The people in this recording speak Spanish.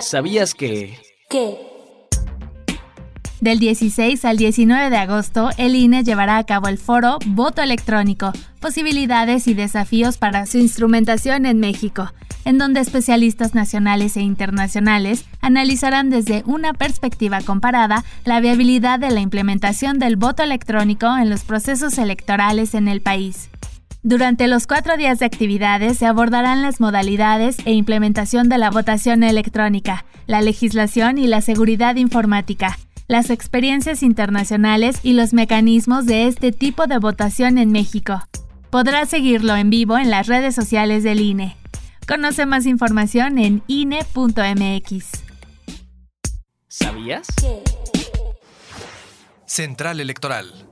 ¿Sabías que... ¿Qué? Del 16 al 19 de agosto, el INE llevará a cabo el foro Voto Electrónico, posibilidades y desafíos para su instrumentación en México, en donde especialistas nacionales e internacionales analizarán desde una perspectiva comparada la viabilidad de la implementación del voto electrónico en los procesos electorales en el país. Durante los cuatro días de actividades se abordarán las modalidades e implementación de la votación electrónica, la legislación y la seguridad informática, las experiencias internacionales y los mecanismos de este tipo de votación en México. Podrás seguirlo en vivo en las redes sociales del INE. Conoce más información en INE.mx. ¿Sabías? ¿Qué? Central Electoral.